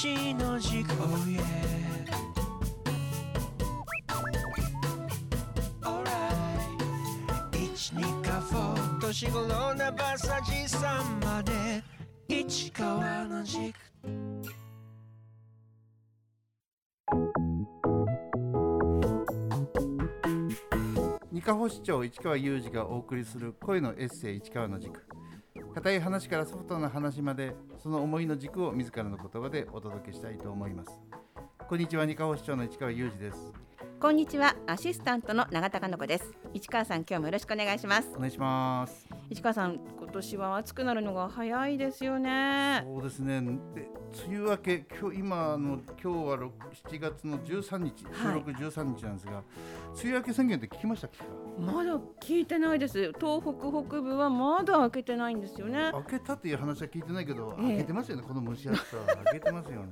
一の軸 Oh yeah Alright 一二かフォ年頃なバサジさんまで。市川の軸。二カ保市長市川裕二がお送りする声のエッセイ市川の軸。固い話からソフトな話までその思いの軸を自らの言葉でお届けしたいと思います。こんにちは二カ保市長の市川裕二です。こんにちはアシスタントの永田香乃子です。市川さん今日もよろしくお願いします。お願いします。市川さん今年は暑くなるのが早いですよね。そうですね。で梅雨明け今日今の今日は6 7月の13日収録13日なんですが、梅雨明け宣言って聞きましたっけ？まだ聞いてないです。東北北部はまだ開けてないんですよね。開けたっていう話は聞いてないけど、ええ。開けてますよね。この蒸し暑さ開けてますよね。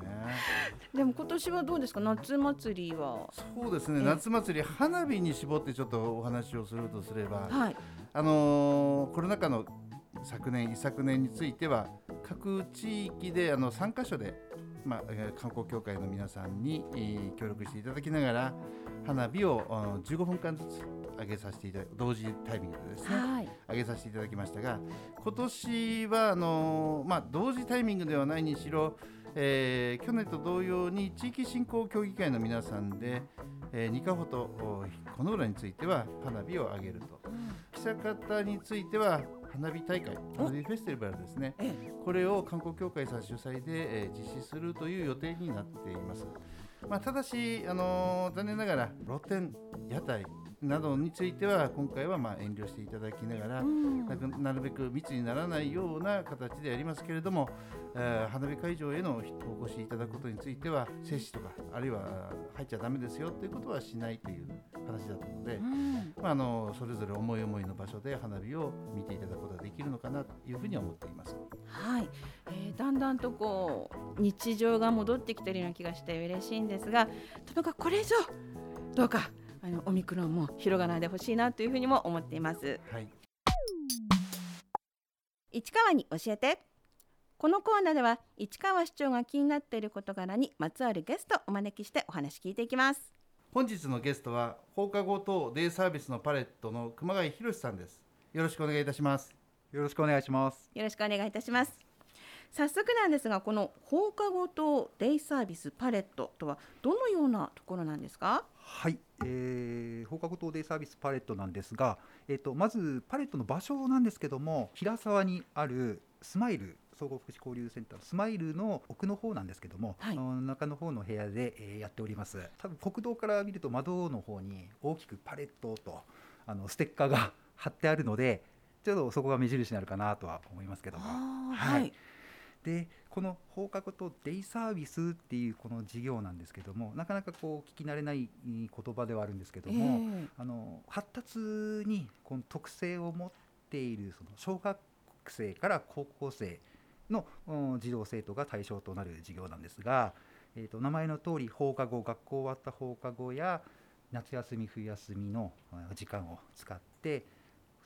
でも今年はどうですか？夏祭りは。そうですね、ええ。夏祭り花火に絞ってちょっとお話をするとすれば、はい。あのーコロナ禍の昨年一昨年については各地域であの3カ所で、まあ、えー観光協会の皆さんに、えー協力していただきながら花火をあー15分間ずつ上げさせていただく同時タイミングでですね、はい。上げさせていただきましたが今年はあのーまあ、同時タイミングではないにしろ、えー去年と同様に地域振興協議会の皆さんで、えー、ニカホとおこの浦については花火を上げると。久方については花火大会花火フェスティバルですね。えこれを観光協会さん主催で、えー実施するという予定になっています。まあ、ただし、あのー残念ながら露店、屋台などについては今回はまあ遠慮していただきながら、うん。なるべく密にならないような形でありますけれども、えー花火会場へのお越しいただくことについては接種とかあるいは入っちゃだめですよということはしないという話だったので、うん。まあ、あのそれぞれ思い思いの場所で花火を見ていただくことができるのかなというふうに思っています。はい、えーだんだんとこう日常が戻ってきてるような気がして嬉しいんですがとにかくこれ以上どうかあのオミクロンも広がらないでほしいなというふうにも思っています。はい。市川に教えて。このコーナーでは市川市長が気になっている事柄にまつわるゲストをお招きしてお話聞いていきます。本日のゲストは放課後等デイサービスのパレットの熊谷博さんです。よろしくお願いいたします。よろしくお願いします。よろしくお願いいたします。早速なんですがこの放課後とデイサービスパレットとはどのようなところなんですか？はい、えー放課後等デイサービスパレットなんですが、えっ、とまずパレットの場所なんですけども、平沢にあるスマイル総合福祉交流センタースマイルの奥の方なんですけども、はいあの中の方の部屋で、えーやっております。多分国道から見ると窓の方に大きくパレットとあのステッカーが 貼ってあるので、ちょっとそこが目印になるかなとは思いますけども。はいはいでこの放課後とデイサービスっていうこの事業なんですけどもなかなかこう聞き慣れない言葉ではあるんですけども、ええ。あの発達にこの特性を持っているその小学生から高校生のうん児童生徒が対象となる事業なんですが、えー、と名前の通り放課後学校終わった放課後や夏休み冬休みのあ時間を使って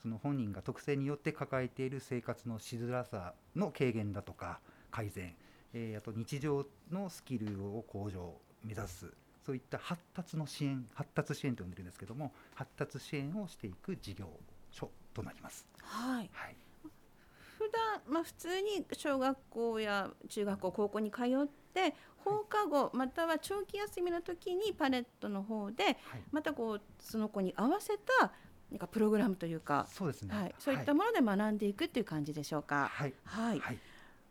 その本人が特性によって抱えている生活のしづらさの軽減だとか改善、えーあと日常のスキルを向上を目指す。そういった発達の支援発達支援と呼んでるんですけども発達支援をしていく事業所となります。はい。はい、普段まあ普通に小学校や中学校高校に通って放課後または長期休みの時にパレットの方ではい、またこうその子に合わせたなんかプログラムというか、そうですね。はい、そういったもので学んでいくっていう感じでしょうか。はい、はい、はい、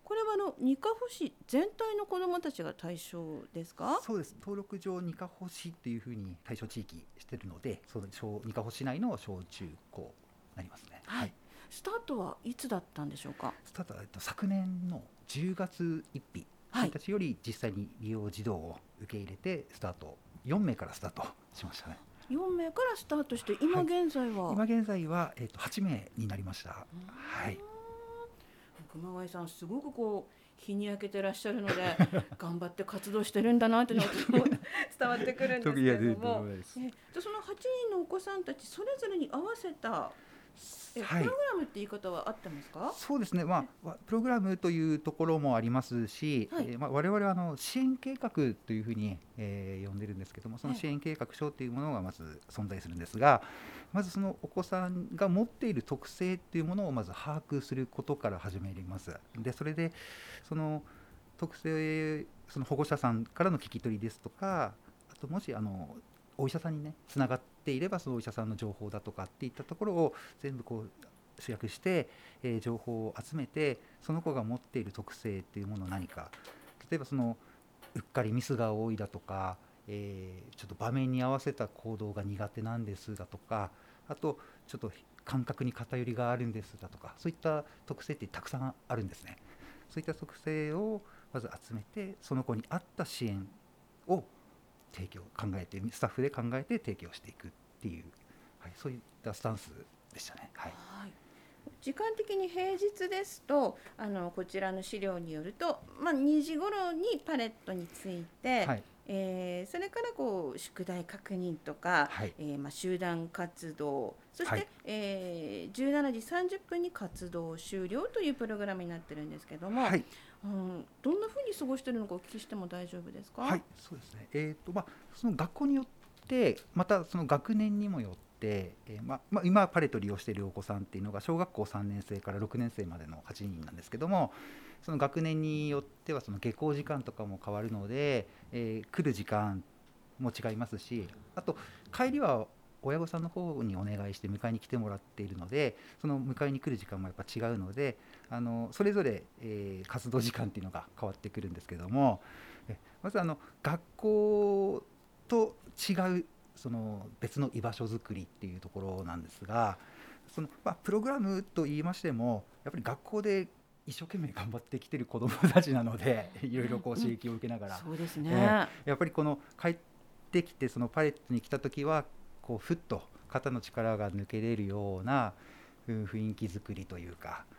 これはあの二カ保市全体の子どもたちが対象ですか？そうです。登録上二カ保市っていうふうに対象地域してるので、その小二カ保市内の小中高になりますね。はい。スタートはいつだったんでしょうか？スタートはえっと昨年の10月1日はい。1日より実際に利用児童を受け入れてスタート4名からスタートしましたね。4名からスタートして今現在は、今現在は、えっと8名になりました。はい熊谷さんすごくこう日に焼けてらっしゃるので 頑張って活動してるんだな というのが伝わってくるんですけれども。その8人のお子さんたちそれぞれに合わせたプログラムって言い方は合ってますか？そうですね、まあわ、プログラムというところもありますし、はい。えーまあ、我々はあの支援計画というふうに、えー呼んでるんですけどもそのはい。支援計画書というものがまず存在するんですがまずそのお子さんが持っている特性っていうものをまず把握することから始めます。でそれでその特性その保護者さんからの聞き取りですとかあともしあのお医者さんにねつながっていればそのお医者さんの情報だとかっていったところを全部こう集約して、えー情報を集めてその子が持っている特性っていうものを何か例えばそのうっかりミスが多いだとか、えーちょっと場面に合わせた行動が苦手なんですだとかあとちょっと感覚に偏りがあるんですだとかそういった特性ってたくさんあるんですね。そういった特性をまず集めてその子に合った支援を提供考えてスタッフで考えて提供していくっていう、はい、そういったスタンスでしたね。はい。はい。時間的に平日ですとあのこちらの資料によると、まあ、2時頃にパレットについて、はい。えーそれからこう宿題確認とか、はい。えーまあ、集団活動そして、はい。えー17時30分に活動終了というプログラムになってるんですけども、はいうん、どんなふうに過ごしてるのかお聞きしても大丈夫ですか、はい、そうですね。えっ、とまあその学校によってまたその学年にもよって、えーままあ今パレット利用しているお子さんっていうのが小学校3年生から6年生までの8人なんですけども、その学年によってはその下校時間とかも変わるので、えー来る時間も違いますし、あと帰りは親御さんの方にお願いして迎えに来てもらっているのでその迎えに来る時間もやっぱ違うのであのそれぞれ、えー活動時間っていうのが変わってくるんですけどもえまずあの学校と違うその別の居場所づくりっていうところなんですがその、まあ、プログラムと言いましてもやっぱり学校で一生懸命頑張ってきてる子どもたちなので いろいろこう刺激を受けながら、そうですね、えやっぱりこの帰ってきてそのパレットに来た時はこうふっと肩の力が抜けれるようなうん雰囲気作りというかで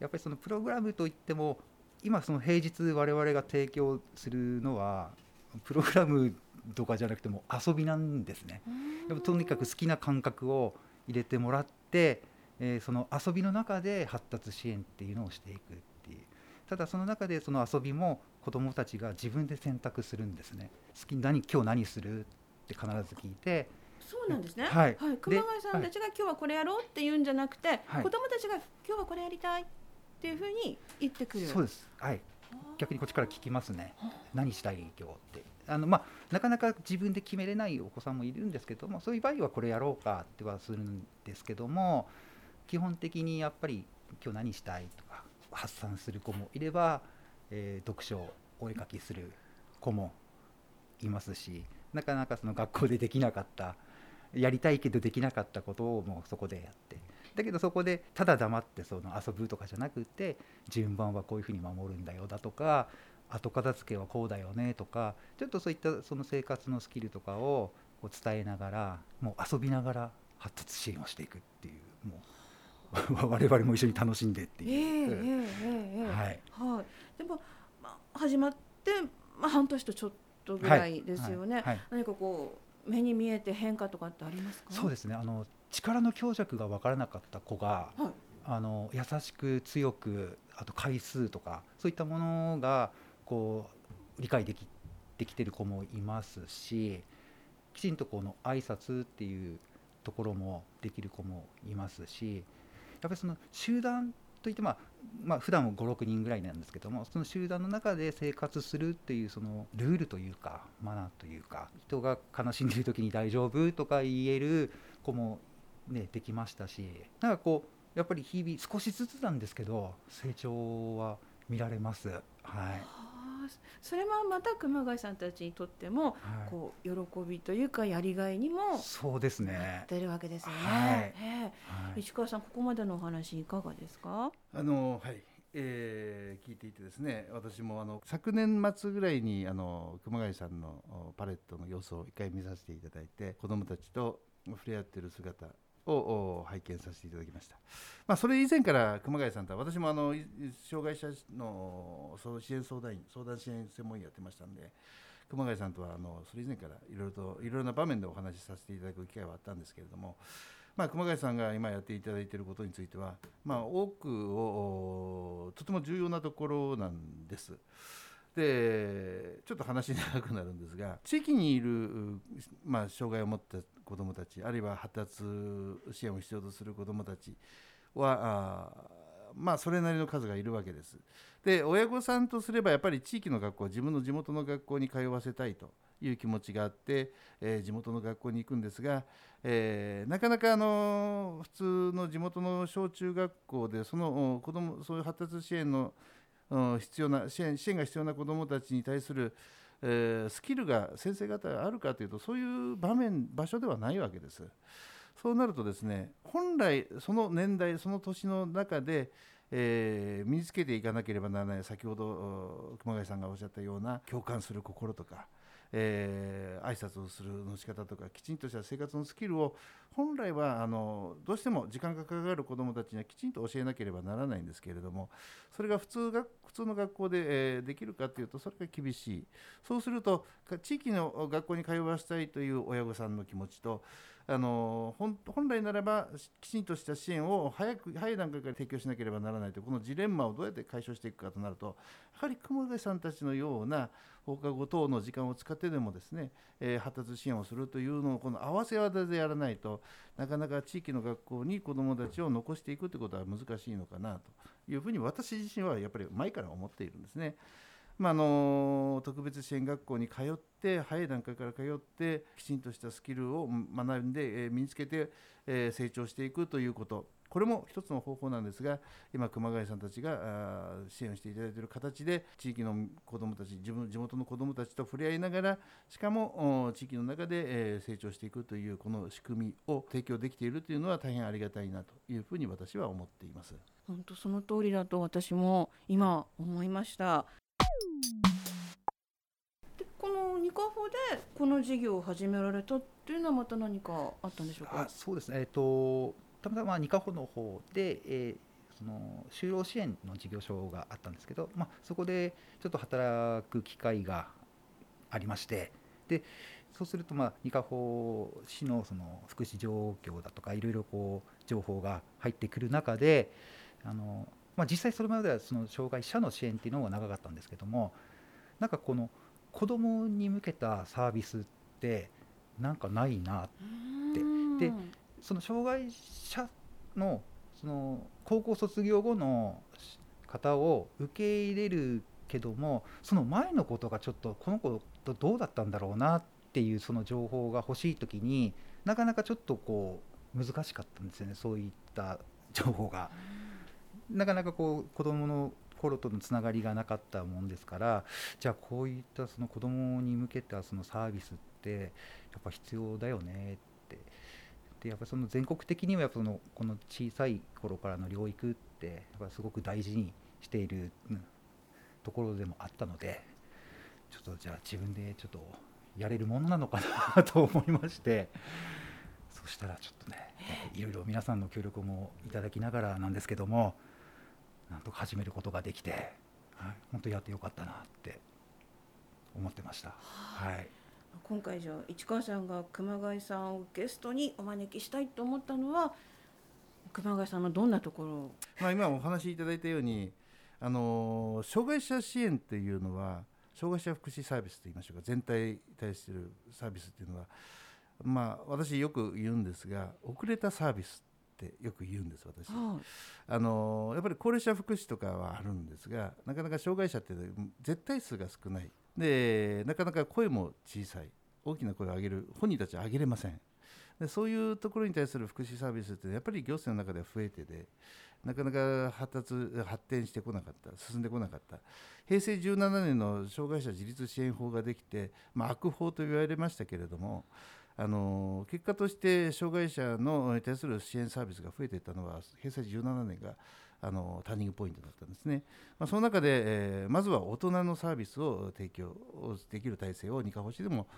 やっぱりそのプログラムといっても今その平日我々が提供するのはプログラムとかじゃなくても遊びなんですね。でもとにかく好きな感覚を入れてもらって、えーその遊びの中で発達支援っていうのをしていくっていう。ただその中でその遊びも子どもたちが自分で選択するんですね。好き何今日何するって必ず聞いて。そうなんですね。はい。熊谷さんたちが今日はこれやろうって言うんじゃなくて、はい。子供たちが今日はこれやりたいっていうふうに言ってくる。そうです。はい。逆にこっちから聞きますね。何したい今日って。あのまあなかなか自分で決めれないお子さんもいるんですけどもそういう場合はこれやろうかってはするんですけども基本的にやっぱり今日何したいとか発散する子もいれば、えー読書お絵描きする子もいますしなかなかその学校でできなかったやりたいけどできなかったことをもうそこでやってだけどそこでただ黙ってその遊ぶとかじゃなくて順番はこういうふうに守るんだよだとか後片付けはこうだよねとかちょっとそういったその生活のスキルとかをこう伝えながらもう遊びながら発達支援をしていくっていうもう 我々も一緒に楽しんでっていう。ええええはいはい。でも、まあ、始まって、まあ、半年とちょっとぐらいですよね。はいはい何かこう目に見えて変化とかってありますか？そうですねあの力の強弱が分からなかった子が、はい。あの優しく強くあと回数とかそういったものがこう理解できできてる子もいますしきちんとこの挨拶っていうところもできる子もいますしやっぱりその集団といってまあまあ普段も56人ぐらいなんですけどもその集団の中で生活するっていうそのルールというかマナーというか人が悲しんでいる時に大丈夫とか言える子もねできましたしなんかこうやっぱり日々少しずつなんですけど成長は見られます。はい。はあそれはまた熊谷さんたちにとっても、はいこう喜びというかやりがいにもそうですね。出るわけですよね。はいええはい石川さんここまでのお話いかがですか？あのはい、えー聞いていてですね私もあの昨年末ぐらいにあの熊谷さんのおパレットの様子を一回見させていただいて子どもたちと触れ合ってる姿を拝見させていただきました、まあ、それ以前から熊谷さんとは私もあの障害者の支援相談員相談支援専門員やってましたんで熊谷さんとはあのそれ以前からいろいろといろいろな場面でお話しさせていただく機会はあったんですけれどもまあ、熊谷さんが今やっていただいていることについては、まあ、多くをとても重要なところなんです。でちょっと話長くなるんですが地域にいる、まあ、障害を持った子どもたちあるいは発達支援を必要とする子どもたちはまあそれなりの数がいるわけです。で親御さんとすればやっぱり地域の学校自分の地元の学校に通わせたいという気持ちがあって、えー、地元の学校に行くんですが、えー、なかなかあの普通の地元の小中学校でその子どもそういう発達支援の必要な支援支援が必要な子どもたちに対する、えー、スキルが先生方があるかというとそういう場面場所ではないわけです。そうなるとですね本来その年代その年の中で、えー、身につけていかなければならない先ほど熊谷さんがおっしゃったような共感する心とか、えー、挨拶をするの仕方とかきちんとした生活のスキルを本来はあのどうしても時間がかかる子どもたちにはきちんと教えなければならないんですけれどもそれが普通が普通の学校で、えー、できるかというとそれが厳しいそうすると地域の学校に通わせたいという親御さんの気持ちとあの本来ならばきちんとした支援を早く早い段階から提供しなければならないとこのジレンマをどうやって解消していくかとなるとやはり熊谷さんたちのような放課後等の時間を使ってでもですね、えー、発達支援をするというのをこの合わせ技でやらないとなかなか地域の学校に子どもたちを残していくということは難しいのかなというふうに私自身はやっぱり前から思っているんですね。まあ、あの特別支援学校に通って早い段階から通ってきちんとしたスキルを学んで、え身につけて、え成長していくということこれも一つの方法なんですが今熊谷さんたちが支援していただいている形で地域の子どもたち自分地元の子どもたちと触れ合いながらしかも地域の中で成長していくというこの仕組みを提供できているというのは大変ありがたいなというふうに私は思っています。本当その通りだと私も今思いましたでこのニカホでこの事業を始められたっていうのはまた何かあったんでしょうか？あ。そうですね。えっ、とたまたまニカホの方で、えー、その就労支援の事業所があったんですけど、まあ、そこでちょっと働く機会がありましてでそうすると、まあ、ニカホ市のその福祉状況だとかいろいろこう情報が入ってくる中であのまあ、実際それまではその障害者の支援っていうのが長かったんですけどもなんかこの子どもに向けたサービスってなんかないなって。でその障害者のその高校卒業後の方を受け入れるけどもその前のことがちょっとこの子とどうだったんだろうなっていうその情報が欲しい時になかなかちょっとこう難しかったんですよねそういった情報が。なかなかこう子どもの頃とのつながりがなかったもんですからじゃあこういったその子どもに向けたそのサービスってやっぱ必要だよねってでやっぱその全国的にはやっぱそのこの小さい頃からの療育ってやっぱすごく大事にしている、ところでもあったのでちょっとじゃあ自分でちょっとやれるものなのかなと思いましてそしたらちょっとねいろいろ皆さんの協力もいただきながらなんですけども。なんとか始めることができて、はい、本当やってよかったなって思ってました。はい、今回じゃあ市川さんが熊谷さんをゲストにお招きしたいと思ったのは熊谷さんのどんなところまあ今お話しいただいたようにあの障害者支援っていうのは障害者福祉サービスといいましょうか全体に対するサービスっていうのはまあ私よく言うんですが遅れたサービスってよく言うんです私、はい、あのやっぱり高齢者福祉とかはあるんですがなかなか障害者って絶対数が少ない。でなかなか声も小さい。大きな声を上げる本人たちは上げれませんでそういうところに対する福祉サービスってやっぱり行政の中では増えてでなかなか発達発展してこなかった進んでこなかった。平成17年の障害者自立支援法ができて、まあ、悪法と言われましたけれどもあの結果として障害者のに対する支援サービスが増えていったのは平成17年があのターニングポイントだったんですね、まあ、その中で、えー、まずは大人のサービスを提供できる体制を二課星でも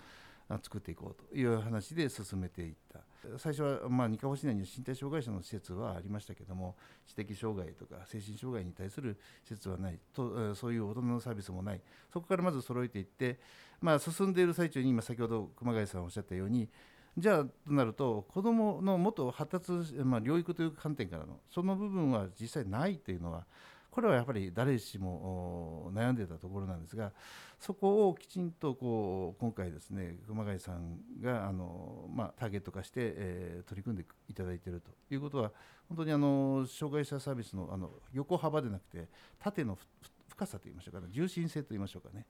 作っていこうという話で進めていった。最初は、まあ、二課星内に身体障害者の施設はありましたけども知的障害とか精神障害に対する施設はないとそういう大人のサービスもない。そこからまず揃えていってまあ、進んでいる最中に今先ほど熊谷さんおっしゃったようにじゃあとなると子どものもっと発達、まあ、療育という観点からのその部分は実際ないというのはこれはやっぱり誰しも悩んでたところなんですがそこをきちんとこう今回ですね熊谷さんがあの、ま、ターゲット化して、えー取り組んでいただいているということは本当にあの障害者サービスのあの横幅でなくて縦の深さといいましょうかね重心性といいましょうかね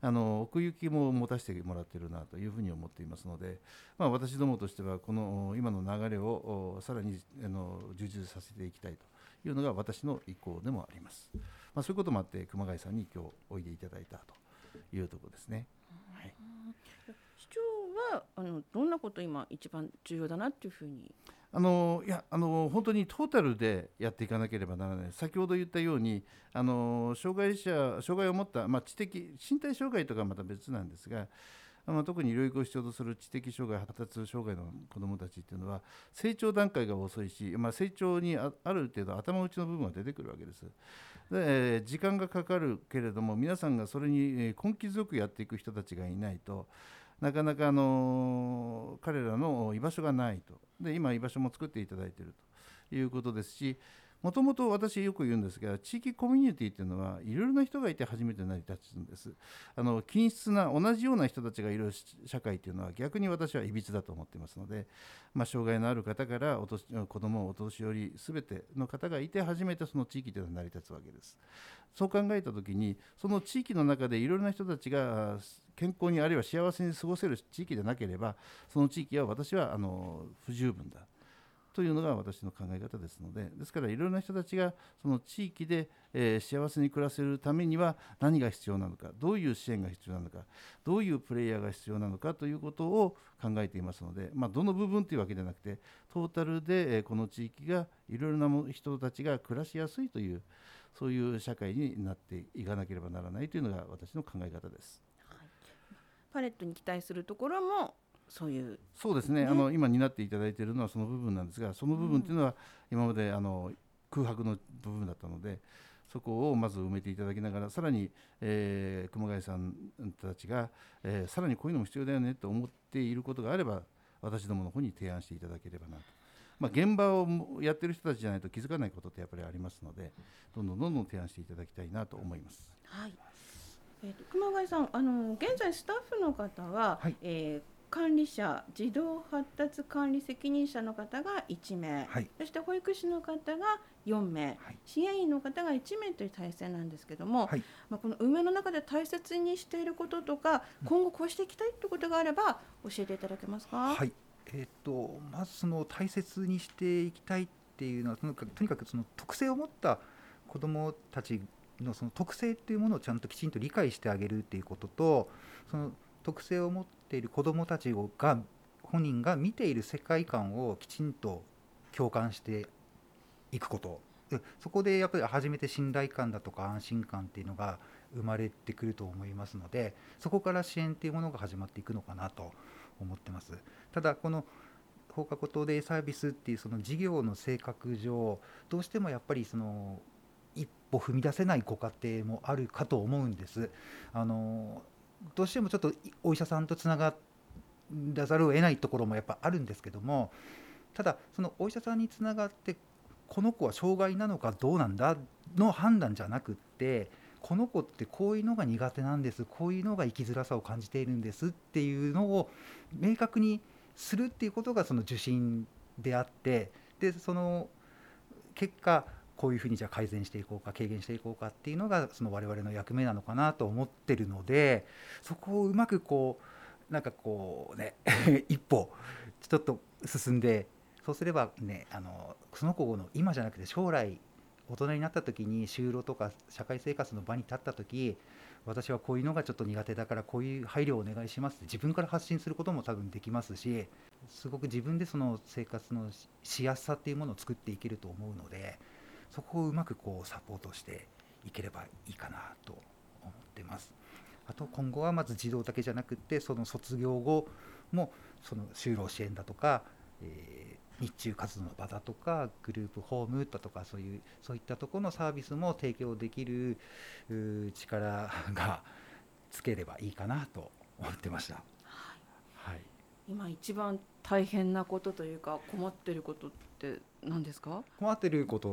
あの奥行きも持たせてもらっているなというふうに思っていますので、まあ、私どもとしてはこの今の流れをさらにあの充実させていきたいと。いうのが私の意向でもあります。まあ、そういうこともあって熊谷さんに今日おいでいただいたというところですね。はい市長はあのどんなこと今一番重要だなっていうふうに？あのいやあの本当にトータルでやっていかなければならない先ほど言ったようにあの障害者障害を持った、まあ、知的身体障害とかはまた別なんですが、まあ、特に療育を必要とする知的障害発達障害の子どもたちっていうのは成長段階が遅いし、まあ、成長にある程度頭打ちの部分が出てくるわけです。でえ時間がかかるけれども皆さんがそれに根気強くやっていく人たちがいないとなかなかあの彼らの居場所がないとで今居場所も作っていただいているということですしもともと私よく言うんですが地域コミュニティっていうのはいろいろな人がいて初めて成り立つんです。あの均質な同じような人たちがいる社会っていうのは逆に私はいびつだと思ってますので、まあ、障害のある方からお年子どもお年寄りすべての方がいて初めてその地域というのは成り立つわけです。そう考えた時にその地域の中でいろいろな人たちが健康にあるいは幸せに過ごせる地域でなければその地域は私はあの不十分だ。というのが私の考え方ですのでですからいろいろな人たちがその地域で、え幸せに暮らせるためには何が必要なのかどういう支援が必要なのかどういうプレイヤーが必要なのかということを考えていますので、まあ、どの部分というわけではなくてトータルで、えこの地域がいろいろな人たちが暮らしやすいというそういう社会になっていかなければならないというのが私の考え方です。パレットに期待するところもそういうそうですね、ねあの今担っていただいているのはその部分なんですがその部分っていうのは今まであの空白の部分だったのでそこをまず埋めていただきながらさらに、えー熊谷さんたちが、えーさらにこういうのも必要だよねと思っていることがあれば私どもの方に提案していただければなと。まあ、現場をやってる人たちじゃないと気づかないことってやっぱりありますのでどんどんどんどん提案していただきたいなと思います。はい。えーと熊谷さん、あの現在スタッフの方は、はいえー管理者、児童発達管理責任者の方が1名、はい。そして保育士の方が4名、はい。支援員の方が1名という体制なんですけども、はい。まあこの運営の中で大切にしていることとか、今後こうしていきたいってことがあれば教えていただけますか？はい、えっ、とまずその大切にしていきたいっていうのはとにかくとにかくその特性を持った子どもたちのその特性っていうものをちゃんときちんと理解してあげるっていうこととその特性を持っている子どもたちが本人が見ている世界観をきちんと共感していくことそこでやっぱり初めて信頼感だとか安心感っていうのが生まれてくると思いますのでそこから支援っていうものが始まっていくのかなと思ってます。ただこの放課後等デイサービスっていうその事業の性格上どうしてもやっぱりその一歩踏み出せないご家庭もあるかと思うんです。あのどうしてもちょっとお医者さんとつながらざるを得ないところもやっぱあるんですけどもただそのお医者さんにつながってこの子は障害なのかどうなんだ？の判断じゃなくってこの子ってこういうのが苦手なんですこういうのが生きづらさを感じているんですっていうのを明確にするっていうことがその受診であってでその結果こういうふうにじゃあ改善していこうか軽減していこうかっていうのがその我々の役目なのかなと思ってるのでそこをうまくこうなんかこうね 一歩ちょっと進んでそうすればねあのその子の今じゃなくて将来大人になった時に就労とか社会生活の場に立った時私はこういうのがちょっと苦手だからこういう配慮をお願いしますって自分から発信することも多分できますしすごく自分でその生活のしやすさっていうものを作っていけると思うのでそこをうまくこうサポートしていければいいかなと思ってます。あと今後はまず児童だけじゃなくてその卒業後もその就労支援だとか、えー日中活動の場だとかグループホームだとかそういうそういったところのサービスも提供できる力がつければいいかなと思ってました。はい、今一番大変なことというか困ってることって何ですか？困ってること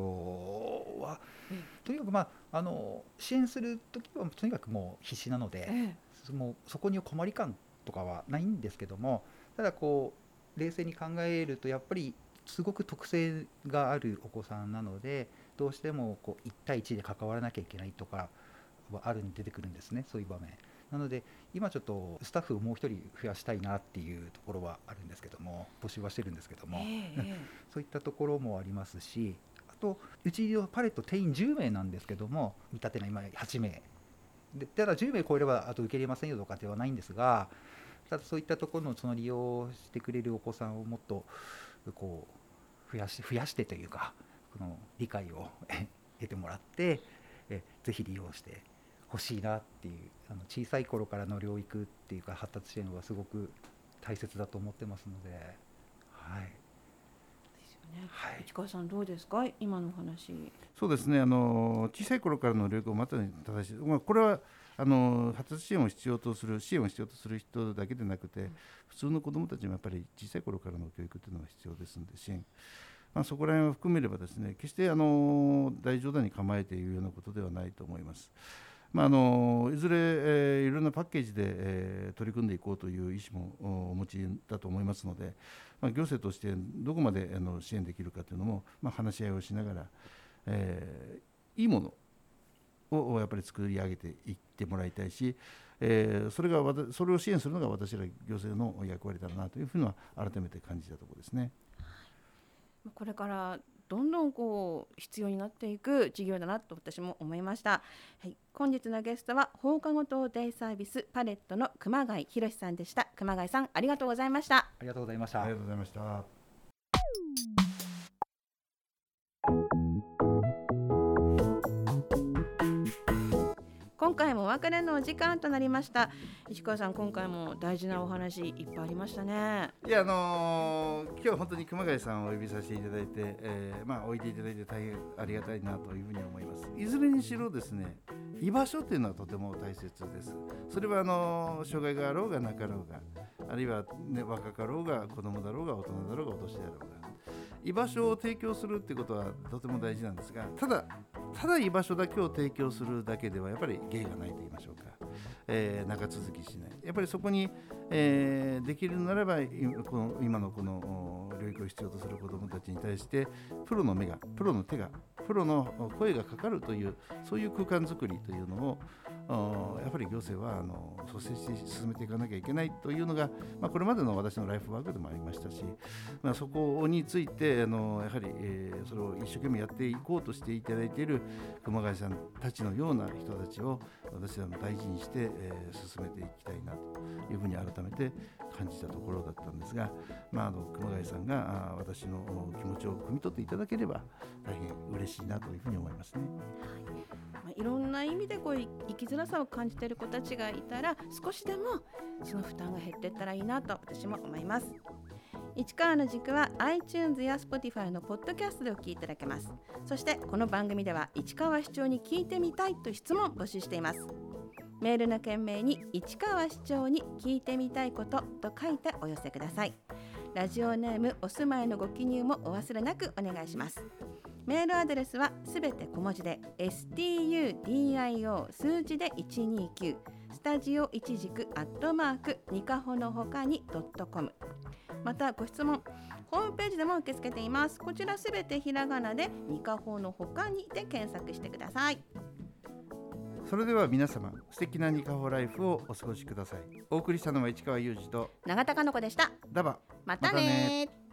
はえとにかくまああの支援する時はとにかくもう必死なので、もうそこに困り感とかはないんですけどもただこう冷静に考えるとやっぱりすごく特性があるお子さんなのでどうしてもこう1対1で関わらなきゃいけないとかはあるに出てくるんですねそういう場面なので今ちょっとスタッフをもう一人増やしたいなっていうところはあるんですけども募集はしてるんですけども、ええ そういったところもありますしあとうちのパレット定員10名なんですけども見立てない今8名。でただ10名超えればあと受け入れませんよとかではないんですがただそういったところのその利用してくれるお子さんをもっとこう増やし増やしてというかこの理解をえ 得てもらってえぜひ利用してほしいなっていうあの小さい頃からの療育っていうか発達支援はすごく大切だと思ってますので、はい、ですよね。はい。市川さんどうですか？今のお話。そうですね。あの小さい頃からの療育をまたに正しい、まあ、これはあの発達支援を必要とする支援を必要とする人だけでなくて普通の子どもたちもやっぱり小さい頃からの教育というのが必要ですので支援、まあ、そこら辺を含めればですね決してあの大冗談に構えているようなことではないと思います。まあ、あのいずれ、えーいろんなパッケージで、えー取り組んでいこうという意思もお持ちだと思いますので、まあ、行政としてどこまであの支援できるかというのも、まあ、話し合いをしながら、えーいいものをやっぱり作り上げていってもらいたいし、えーそれがわたそれを支援するのが私ら行政の役割だなというふうには改めて感じたところですね。これからどんどんこう必要になっていく事業だなと私も思いました。はい、本日のゲストは放課後等デイサービスパレットの熊谷博さんでした。熊谷さんありがとうございました。ありがとうございました。ありがとうございました。今回もお別れのお時間となりました。石川さん今回も大事なお話いっぱいありましたね。いやあのー今日本当に熊谷さんをお呼びさせていただいて、えーまあ置いていただいて大変ありがたいなというふうに思います。いずれにしろですね、居場所というのはとても大切です。それはあのー障害があろうがなかろうが、あるいは、ね、若かろうが子供だろうが大人だろうがお年であろうが。居場所を提供するっていうことはとても大事なんですがただただ居場所だけを提供するだけではやっぱり芸がないと言いましょうか、えー長続きしない。やっぱりそこに、えーできるならばこの今のこの領域を必要とする子どもたちに対してプロの目がプロの手がプロの声がかかるというそういう空間づくりというのをやっぱり行政はあの率先して進めていかなきゃいけないというのが、まあ、これまでの私のライフワークでもありましたし、まあ、そこについてあのやはり、えーそれを一生懸命やっていこうとしていただいている熊谷さんたちのような人たちを私は大事にして、えー進めていきたいなというふうに改めて感じたところだったんですが、まあ、あの熊谷さんが私のお気持ちを汲み取っていただければ大変嬉しいなというふうに思いますね。まあ、いろんな意味でこうい生きづらさを感じている子たちがいたら少しでもその負担が減っていったらいいなと私も思います。市川の軸は iTunes や Spotify のポッドキャストでお聞きいただけます。そしてこの番組では市川市長に聞いてみたいと質問を募集しています。メールの件名に市川市長に聞いてみたいことと書いてお寄せください。ラジオネームお住まいのご記入もお忘れなくお願いします。メールアドレスはすべて小文字で studio 数字で129スタジオ一軸アットマークニカホのほかにドットコム。またご質問ホームページでも受け付けています。こちらすべてひらがなでニカホのほかにで検索してください。それでは皆様素敵なニカホライフをお過ごしください。お送りしたのは市川裕二と永田かの子でした。ダバ。またねまたね